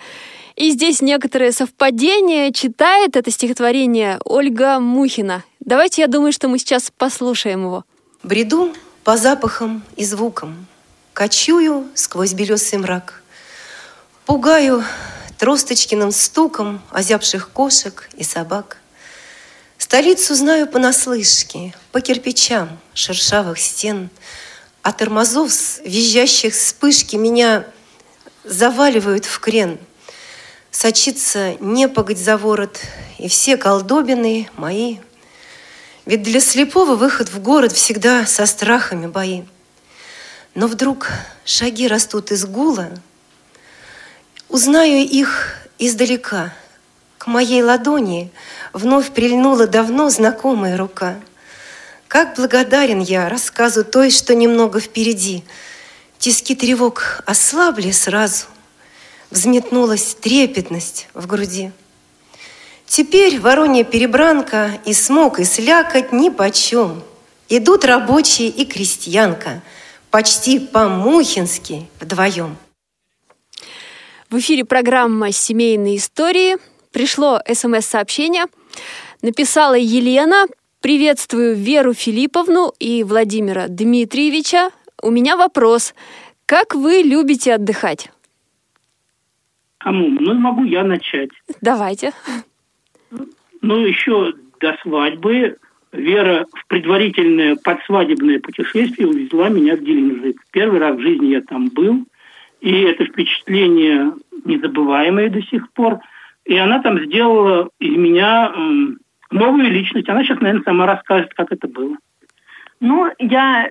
И здесь некоторые совпадения. Читает это стихотворение Ольга Мухина. Давайте, я думаю, что мы сейчас послушаем его. Бреду по запахам и звукам, Кочую сквозь белесый мрак, Пугаю тросточкиным стуком Озябших кошек и собак. Столицу знаю понаслышке, По кирпичам шершавых стен, А тормозов визжащих вспышки Меня заваливают в крен — Сочится непогодь за ворот, и все колдобины мои. Ведь для слепого выход в город всегда со страхами бои. Но вдруг шаги растут из гула, Узнаю их издалека. К моей ладони вновь прильнула давно знакомая рука. Как благодарен я рассказу той, что немного впереди. Тиски тревог ослабли сразу — взметнулась трепетность в груди. Теперь воронья перебранка и смог, и слякоть ни почем. Идут рабочие и крестьянка, почти по-мухински вдвоем. В эфире программа «Семейные истории». Пришло СМС-сообщение. Написала Елена. Приветствую Веру Филипповну и Владимира Дмитриевича. У меня вопрос. Как вы любите отдыхать? Кому? Ну, могу я начать. Давайте. Ну, еще до свадьбы Вера в предварительное подсвадебное путешествие увезла меня в Геленджик. Первый раз в жизни я там был, и это впечатление незабываемое до сих пор. И она там сделала из меня э, новую личность. Она сейчас, наверное, сама расскажет, как это было. Ну, я,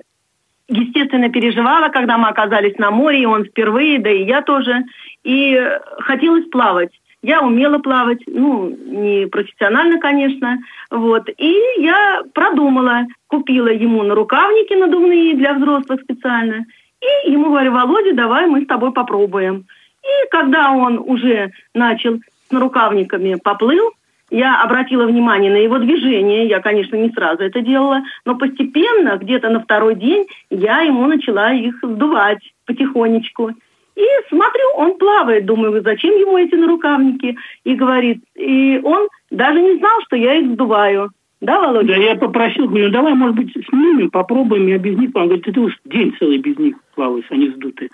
естественно, переживала, когда мы оказались на море, и он впервые, да и я тоже и хотелось плавать. Я умела плавать, ну, не профессионально, конечно, вот. И я продумала, купила ему на рукавники надувные для взрослых специально, и ему говорю, Володя, давай мы с тобой попробуем. И когда он уже начал с нарукавниками поплыл, я обратила внимание на его движение. Я, конечно, не сразу это делала, но постепенно, где-то на второй день, я ему начала их сдувать потихонечку. И смотрю, он плавает. Думаю, зачем ему эти нарукавники? И говорит, и он даже не знал, что я их сдуваю. Да, Володя? Да, я попросил, говорю, давай, может быть, снимем, попробуем, я без них. Он говорит, ты уж день целый без них плаваешь, они сдуты.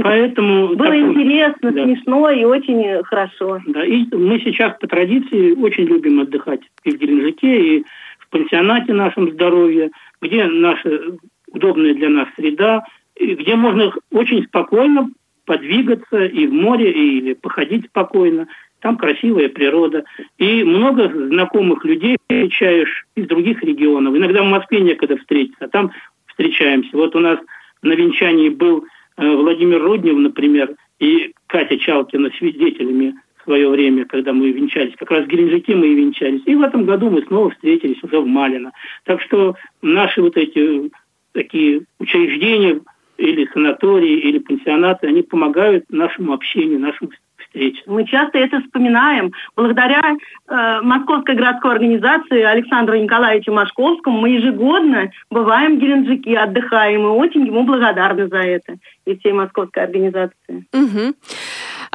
Поэтому... *laughs* Было интересно, да. смешно и очень хорошо. Да, и мы сейчас по традиции очень любим отдыхать и в Геленджике, и в пансионате нашем здоровье, где наша удобная для нас среда, где можно очень спокойно подвигаться и в море, или походить спокойно. Там красивая природа. И много знакомых людей встречаешь из других регионов. Иногда в Москве некогда встретиться, а там встречаемся. Вот у нас на венчании был э, Владимир Руднев, например, и Катя Чалкина свидетелями в свое время, когда мы венчались. Как раз в Геленджике мы и венчались. И в этом году мы снова встретились уже в Малино. Так что наши вот эти такие учреждения или санатории, или пансионаты, они помогают нашему общению, нашему встреч. Мы часто это вспоминаем. Благодаря э, Московской городской организации Александру Николаевичу Машковскому мы ежегодно бываем в Геленджике, отдыхаем, и очень ему благодарны за это и всей московской организации. Угу.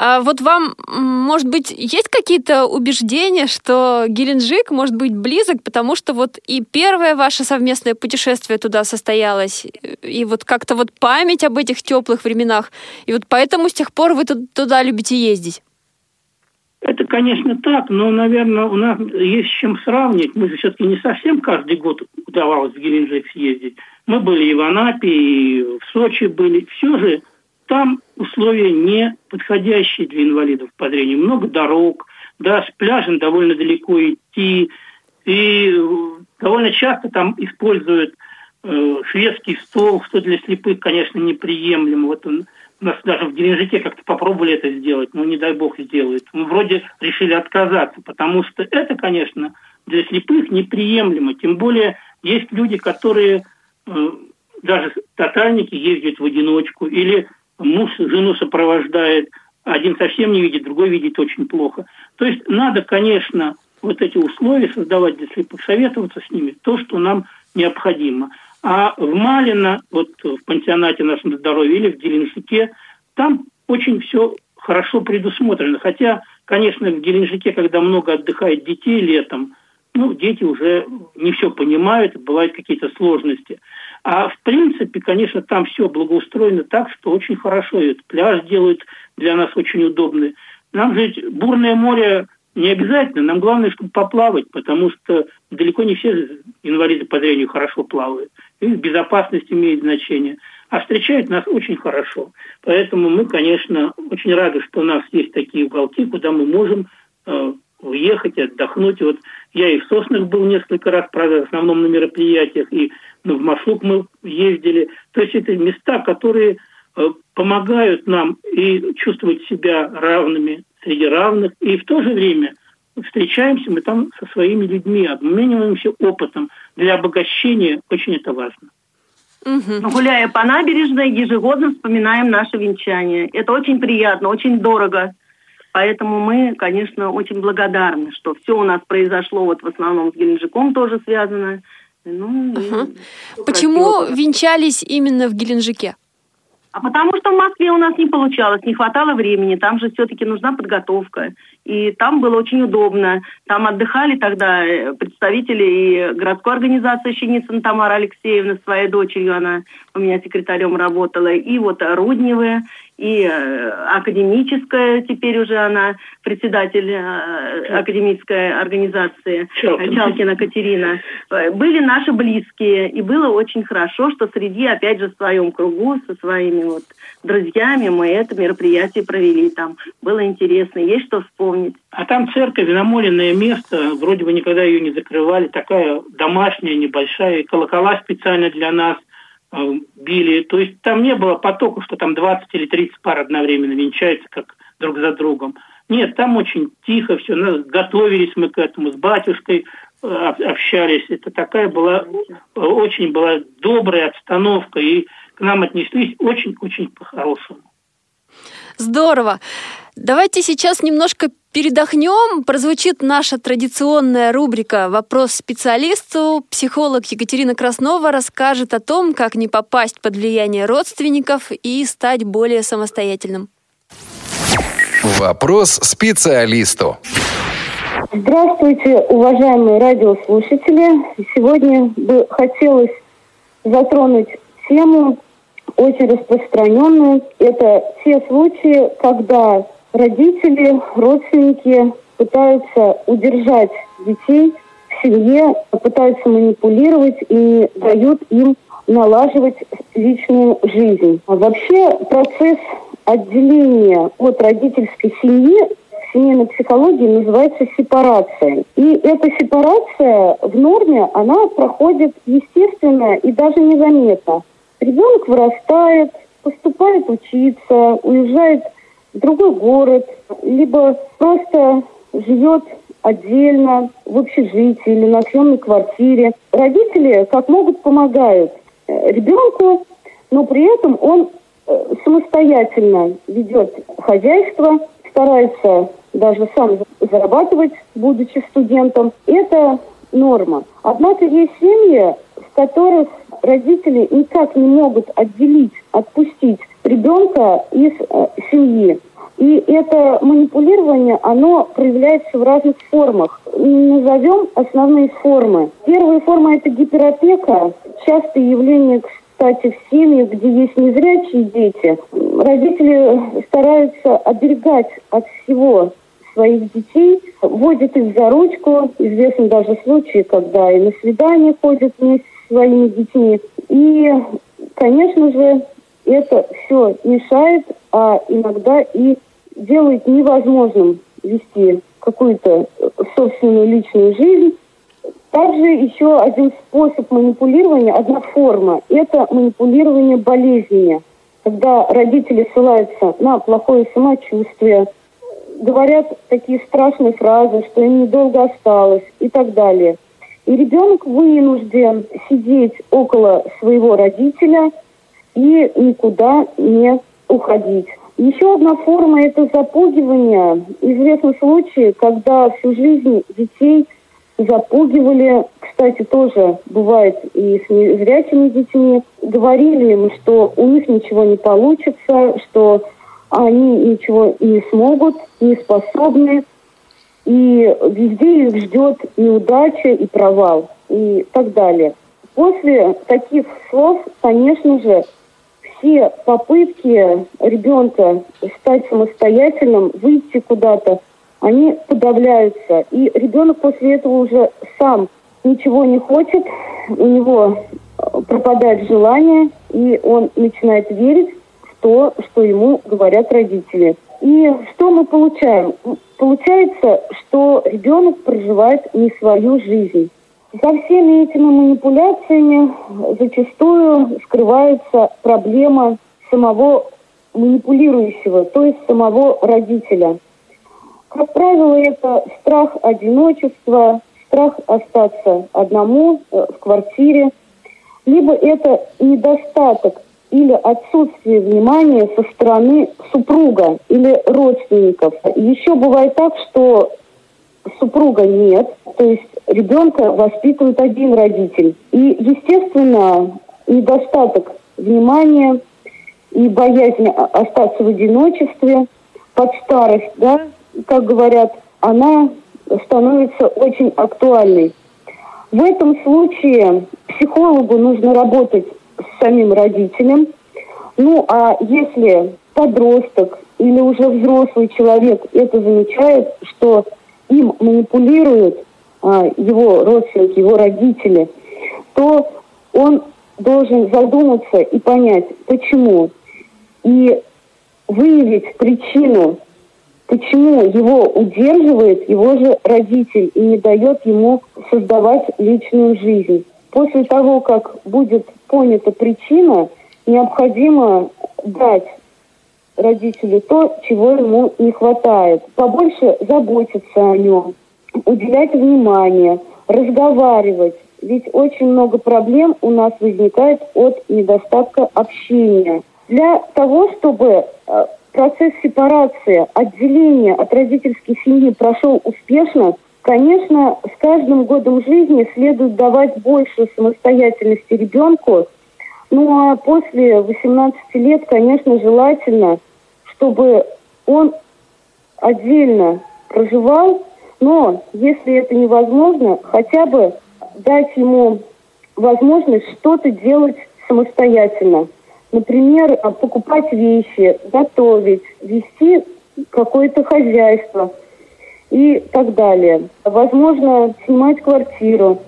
А вот вам, может быть, есть какие-то убеждения, что Геленджик может быть близок, потому что вот и первое ваше совместное путешествие туда состоялось, и вот как-то вот память об этих теплых временах, и вот поэтому с тех пор вы туда любите ездить? Это, конечно, так, но, наверное, у нас есть с чем сравнить. Мы же все-таки не совсем каждый год удавалось в Геленджик съездить. Мы были и в Анапе, и в Сочи были. Все же там условия не подходящие для инвалидов по зрению. Много дорог, да, с пляжем довольно далеко идти. И э, довольно часто там используют шведский стол, что для слепых, конечно, неприемлемо. Вот он, у нас даже в Геленджике как-то попробовали это сделать, но не дай бог сделают. Мы вроде решили отказаться, потому что это, конечно, для слепых неприемлемо. Тем более есть люди, которые э, даже тотальники ездят в одиночку или муж жену сопровождает, один совсем не видит, другой видит очень плохо. То есть надо, конечно, вот эти условия создавать для слепых, советоваться с ними, то, что нам необходимо. А в Малино, вот в пансионате нашем здоровье или в Геленджике, там очень все хорошо предусмотрено. Хотя, конечно, в Геленджике, когда много отдыхает детей летом, ну, дети уже не все понимают, бывают какие-то сложности. А в принципе, конечно, там все благоустроено так, что очень хорошо. И пляж делают для нас очень удобный. Нам же бурное море не обязательно, нам главное, чтобы поплавать, потому что далеко не все инвалиды по зрению хорошо плавают. И безопасность имеет значение. А встречают нас очень хорошо. Поэтому мы, конечно, очень рады, что у нас есть такие уголки, куда мы можем э, уехать, отдохнуть. Вот я и в Соснах был несколько раз, правда, в основном на мероприятиях, и ну, в Машлук мы ездили. То есть это места, которые э, помогают нам и чувствовать себя равными среди равных, и в то же время встречаемся мы там со своими людьми, обмениваемся опытом. Для обогащения очень это важно. Угу. Гуляя по набережной, ежегодно вспоминаем наше венчание. Это очень приятно, очень дорого. Поэтому мы, конечно, очень благодарны, что все у нас произошло, вот в основном с Геленджиком тоже связано. Ну, угу. Почему венчались именно в Геленджике? А потому что в Москве у нас не получалось, не хватало времени, там же все-таки нужна подготовка. И там было очень удобно. Там отдыхали тогда э, представители и городской организации Щеницына Тамара Алексеевна с своей дочерью, она у меня секретарем работала, и вот Рудневы, и э, академическая, теперь уже она председатель э, академической организации Чалкина. Чалкина Катерина. Были наши близкие, и было очень хорошо, что среди, опять же, в своем кругу, со своими вот друзьями мы это мероприятие провели там. Было интересно, есть что вспомнить. А там церковь, намоленное место, вроде бы никогда ее не закрывали, такая домашняя, небольшая, колокола специально для нас Э, били. То есть там не было потока, что там 20 или 30 пар одновременно венчаются как друг за другом. Нет, там очень тихо все. Ну, готовились мы к этому, с батюшкой э, общались. Это такая была, э, очень была добрая обстановка. И к нам отнеслись очень-очень по-хорошему. Здорово. Давайте сейчас немножко передохнем. Прозвучит наша традиционная рубрика «Вопрос специалисту». Психолог Екатерина Краснова расскажет о том, как не попасть под влияние родственников и стать более самостоятельным. Вопрос специалисту. Здравствуйте, уважаемые радиослушатели. Сегодня бы хотелось затронуть тему очень распространенную. Это те случаи, когда родители, родственники пытаются удержать детей в семье, пытаются манипулировать и дают им налаживать личную жизнь. А вообще процесс отделения от родительской семьи в семейной психологии называется сепарация. И эта сепарация в норме, она проходит естественно и даже незаметно. Ребенок вырастает, поступает учиться, уезжает другой город, либо просто живет отдельно в общежитии или на съемной квартире. Родители как могут помогают э, ребенку, но при этом он э, самостоятельно ведет хозяйство, старается даже сам зарабатывать, будучи студентом. Это норма. Однако есть семьи, в которых родители никак не могут отделить, отпустить ребенка из э, семьи. И это манипулирование, оно проявляется в разных формах. Назовем основные формы. Первая форма – это гиперопека. Частое явление, кстати, в семьях, где есть незрячие дети. Родители стараются оберегать от всего своих детей, водят их за ручку. Известны даже случаи, когда и на свидание ходят вместе со своими детьми. И, конечно же, это все мешает, а иногда и делает невозможным вести какую-то собственную личную жизнь. Также еще один способ манипулирования, одна форма, это манипулирование болезнями. Когда родители ссылаются на плохое самочувствие, говорят такие страшные фразы, что им недолго осталось и так далее. И ребенок вынужден сидеть около своего родителя и никуда не уходить. Еще одна форма – это запугивание. Известны случаи, когда всю жизнь детей запугивали, кстати, тоже бывает и с незрячими детьми, говорили им, что у них ничего не получится, что они ничего не смогут, не способны, и везде их ждет неудача и провал, и так далее. После таких слов, конечно же, все попытки ребенка стать самостоятельным, выйти куда-то, они подавляются. И ребенок после этого уже сам ничего не хочет, у него пропадает желание, и он начинает верить в то, что ему говорят родители. И что мы получаем? Получается, что ребенок проживает не свою жизнь. За всеми этими манипуляциями зачастую скрывается проблема самого манипулирующего, то есть самого родителя. Как правило, это страх одиночества, страх остаться одному э, в квартире, либо это недостаток или отсутствие внимания со стороны супруга или родственников. Еще бывает так, что супруга нет, то есть ребенка воспитывает один родитель. И, естественно, недостаток внимания и боязнь остаться в одиночестве под старость, да, как говорят, она становится очень актуальной. В этом случае психологу нужно работать с самим родителем. Ну, а если подросток или уже взрослый человек это замечает, что им манипулируют а, его родственники, его родители, то он должен задуматься и понять, почему. И выявить причину, почему его удерживает его же родитель и не дает ему создавать личную жизнь. После того, как будет понята причина, необходимо дать родителю то, чего ему не хватает. Побольше заботиться о нем, уделять внимание, разговаривать. Ведь очень много проблем у нас возникает от недостатка общения. Для того, чтобы э, процесс сепарации, отделения от родительской семьи прошел успешно, конечно, с каждым годом жизни следует давать больше самостоятельности ребенку. Ну а после 18 лет, конечно, желательно чтобы он отдельно проживал, но если это невозможно, хотя бы дать ему возможность что-то делать самостоятельно. Например, покупать вещи, готовить, вести какое-то хозяйство и так далее. Возможно, снимать квартиру.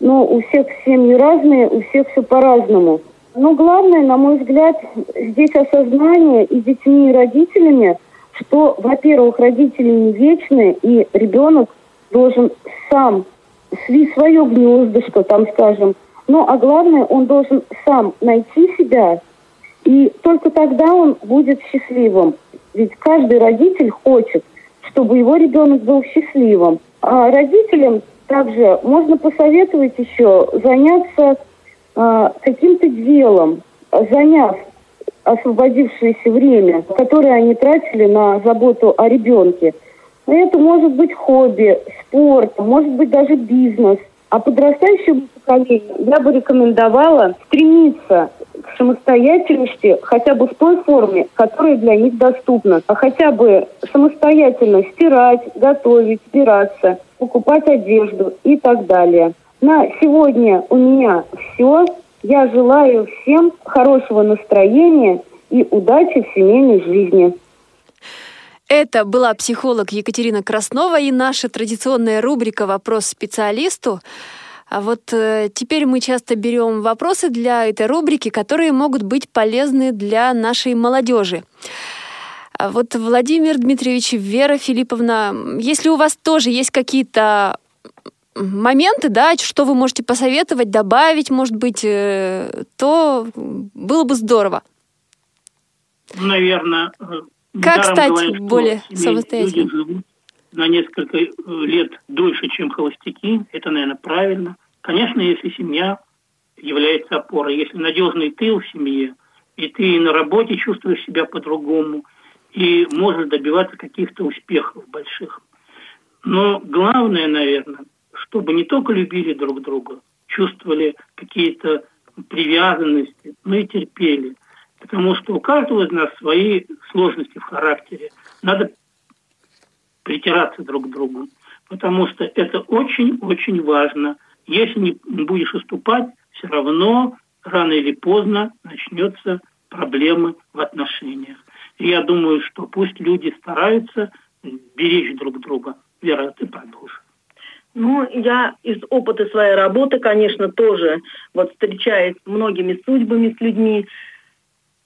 Но у всех семьи разные, у всех все по-разному. Но главное, на мой взгляд, здесь осознание и детьми, и родителями, что, во-первых, родители не вечны, и ребенок должен сам свить свое гнездышко, там скажем. Ну, а главное, он должен сам найти себя, и только тогда он будет счастливым. Ведь каждый родитель хочет, чтобы его ребенок был счастливым. А родителям также можно посоветовать еще заняться каким-то делом, заняв освободившееся время, которое они тратили на заботу о ребенке. Это может быть хобби, спорт, может быть даже бизнес. А подрастающему поколению я бы рекомендовала стремиться к самостоятельности хотя бы в той форме, которая для них доступна. А хотя бы самостоятельно стирать, готовить, стираться, покупать одежду и так далее. На сегодня у меня все. Я желаю всем хорошего настроения и удачи в семейной жизни. Это была психолог Екатерина Краснова и наша традиционная рубрика «Вопрос специалисту». А вот э, теперь мы часто берем вопросы для этой рубрики, которые могут быть полезны для нашей молодежи. А вот Владимир Дмитриевич, Вера Филипповна, если у вас тоже есть какие-то моменты, да, что вы можете посоветовать, добавить, может быть, э, то было бы здорово. Наверное. Э, как стать говорят, более самостоятельным? Люди живут на несколько э, лет дольше, чем холостяки. Это, наверное, правильно. Конечно, если семья является опорой, если надежный тыл в семье, и ты на работе чувствуешь себя по-другому, и можешь добиваться каких-то успехов больших. Но главное, наверное, чтобы не только любили друг друга, чувствовали какие-то привязанности, но и терпели. Потому что у каждого из нас свои сложности в характере. Надо притираться друг к другу. Потому что это очень-очень важно. Если не будешь уступать, все равно рано или поздно начнется проблемы в отношениях. И я думаю, что пусть люди стараются беречь друг друга. Вера, ты продолжишь. Ну, я из опыта своей работы, конечно, тоже, вот встречаясь многими судьбами, с людьми,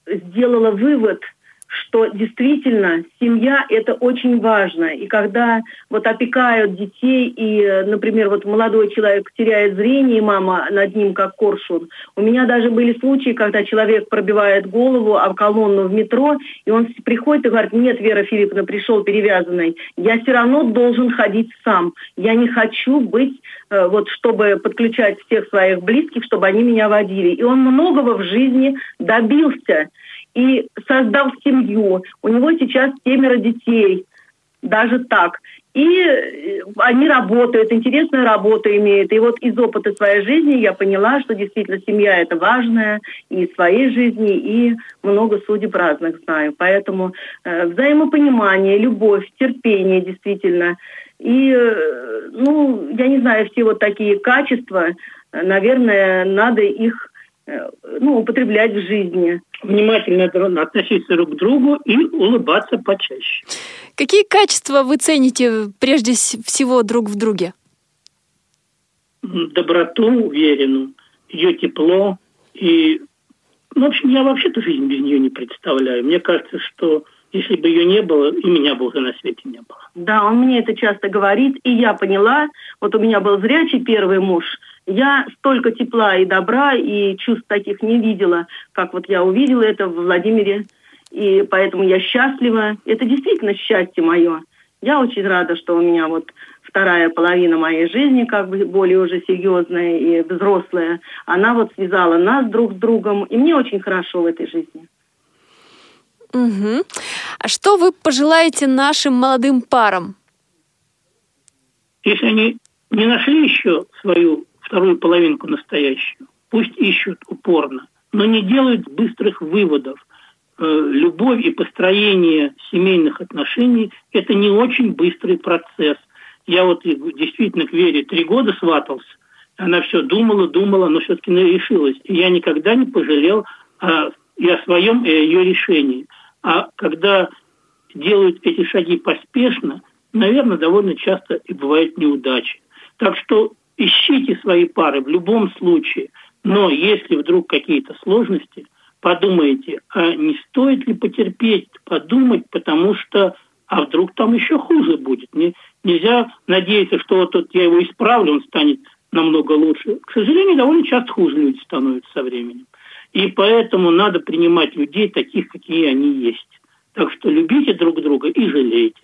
сделала вывод – что действительно семья это очень важно. И когда вот опекают детей, и, например, вот молодой человек теряет зрение, и мама над ним как коршун. У меня даже были случаи, когда человек пробивает голову об колонну в метро, и он приходит и говорит, нет, Вера Филипповна пришел перевязанный, я все равно должен ходить сам. Я не хочу быть, э, вот чтобы подключать всех своих близких, чтобы они меня водили. И он многого в жизни добился и создал семью. У него сейчас семеро детей, даже так. И э, они работают, интересную работу имеют. И вот из опыта своей жизни я поняла, что действительно семья это важная и в своей жизни, и много судеб разных знаю. Поэтому э, взаимопонимание, любовь, терпение действительно. И, э, ну, я не знаю, все вот такие качества, э, наверное, надо их ну, употреблять в жизни. Внимательно относиться друг к другу и улыбаться почаще. Какие качества вы цените прежде всего друг в друге? Доброту, уверенную, ее тепло. И, ну, в общем, я вообще-то жизнь без нее не представляю. Мне кажется, что если бы ее не было, и меня бы уже на свете не было. Да, он мне это часто говорит, и я поняла. Вот у меня был зрячий первый муж – я столько тепла и добра и чувств таких не видела, как вот я увидела это в Владимире. И поэтому я счастлива. Это действительно счастье мое. Я очень рада, что у меня вот вторая половина моей жизни, как бы более уже серьезная и взрослая, она вот связала нас друг с другом, и мне очень хорошо в этой жизни. Угу. А что вы пожелаете нашим молодым парам? Если они не нашли еще свою вторую половинку настоящую. Пусть ищут упорно, но не делают быстрых выводов. Э, любовь и построение семейных отношений – это не очень быстрый процесс. Я вот действительно к Вере три года сватался. Она все думала, думала, но все-таки решилась. И я никогда не пожалел а, и о своем, и о ее решении. А когда делают эти шаги поспешно, наверное, довольно часто и бывают неудачи. Так что ищите свои пары в любом случае. Но если вдруг какие-то сложности, подумайте, а не стоит ли потерпеть, подумать, потому что а вдруг там еще хуже будет. Не, нельзя надеяться, что вот тут я его исправлю, он станет намного лучше. К сожалению, довольно часто хуже люди становятся со временем. И поэтому надо принимать людей таких, какие они есть. Так что любите друг друга и жалейте.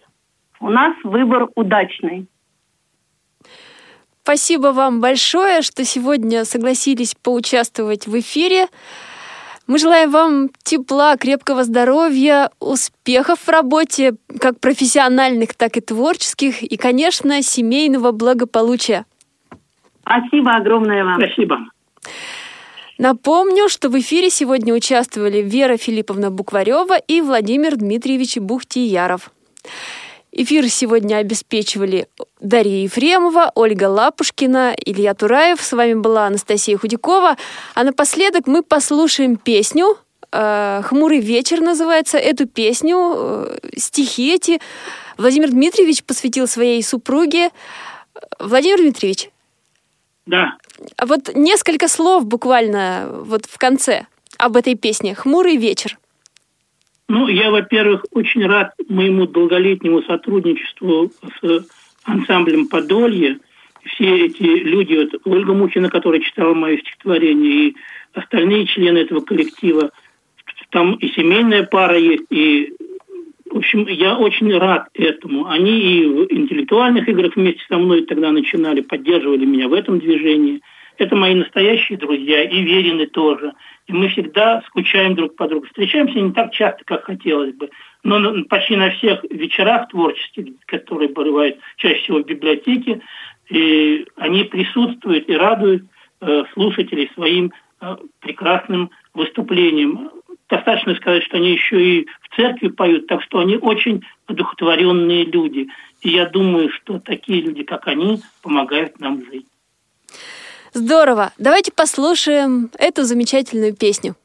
У нас выбор удачный. Спасибо вам большое, что сегодня согласились поучаствовать в эфире. Мы желаем вам тепла, крепкого здоровья, успехов в работе, как профессиональных, так и творческих, и, конечно, семейного благополучия. Спасибо огромное вам. Спасибо. Напомню, что в эфире сегодня участвовали Вера Филипповна Букварева и Владимир Дмитриевич Бухтияров. Эфир сегодня обеспечивали Дарья Ефремова, Ольга Лапушкина, Илья Тураев. С вами была Анастасия Худякова. А напоследок мы послушаем песню э, «Хмурый вечер» называется. Эту песню, э, стихи эти Владимир Дмитриевич посвятил своей супруге. Владимир Дмитриевич. Да. Вот несколько слов буквально вот в конце об этой песне «Хмурый вечер». Ну, я, во-первых, очень рад моему долголетнему сотрудничеству с ансамблем «Подолье». Все эти люди, вот Ольга Мухина, которая читала мое стихотворение, и остальные члены этого коллектива, там и семейная пара есть, и в общем, я очень рад этому. Они и в интеллектуальных играх вместе со мной тогда начинали, поддерживали меня в этом движении. Это мои настоящие друзья, и Верины тоже. И мы всегда скучаем друг по другу. Встречаемся не так часто, как хотелось бы, но почти на всех вечерах творческих, которые бывают чаще всего в библиотеке, и они присутствуют и радуют э, слушателей своим э, прекрасным выступлением. Достаточно сказать, что они еще и в церкви поют, так что они очень одухотворенные люди. И я думаю, что такие люди, как они, помогают нам жить. Здорово! Давайте послушаем эту замечательную песню.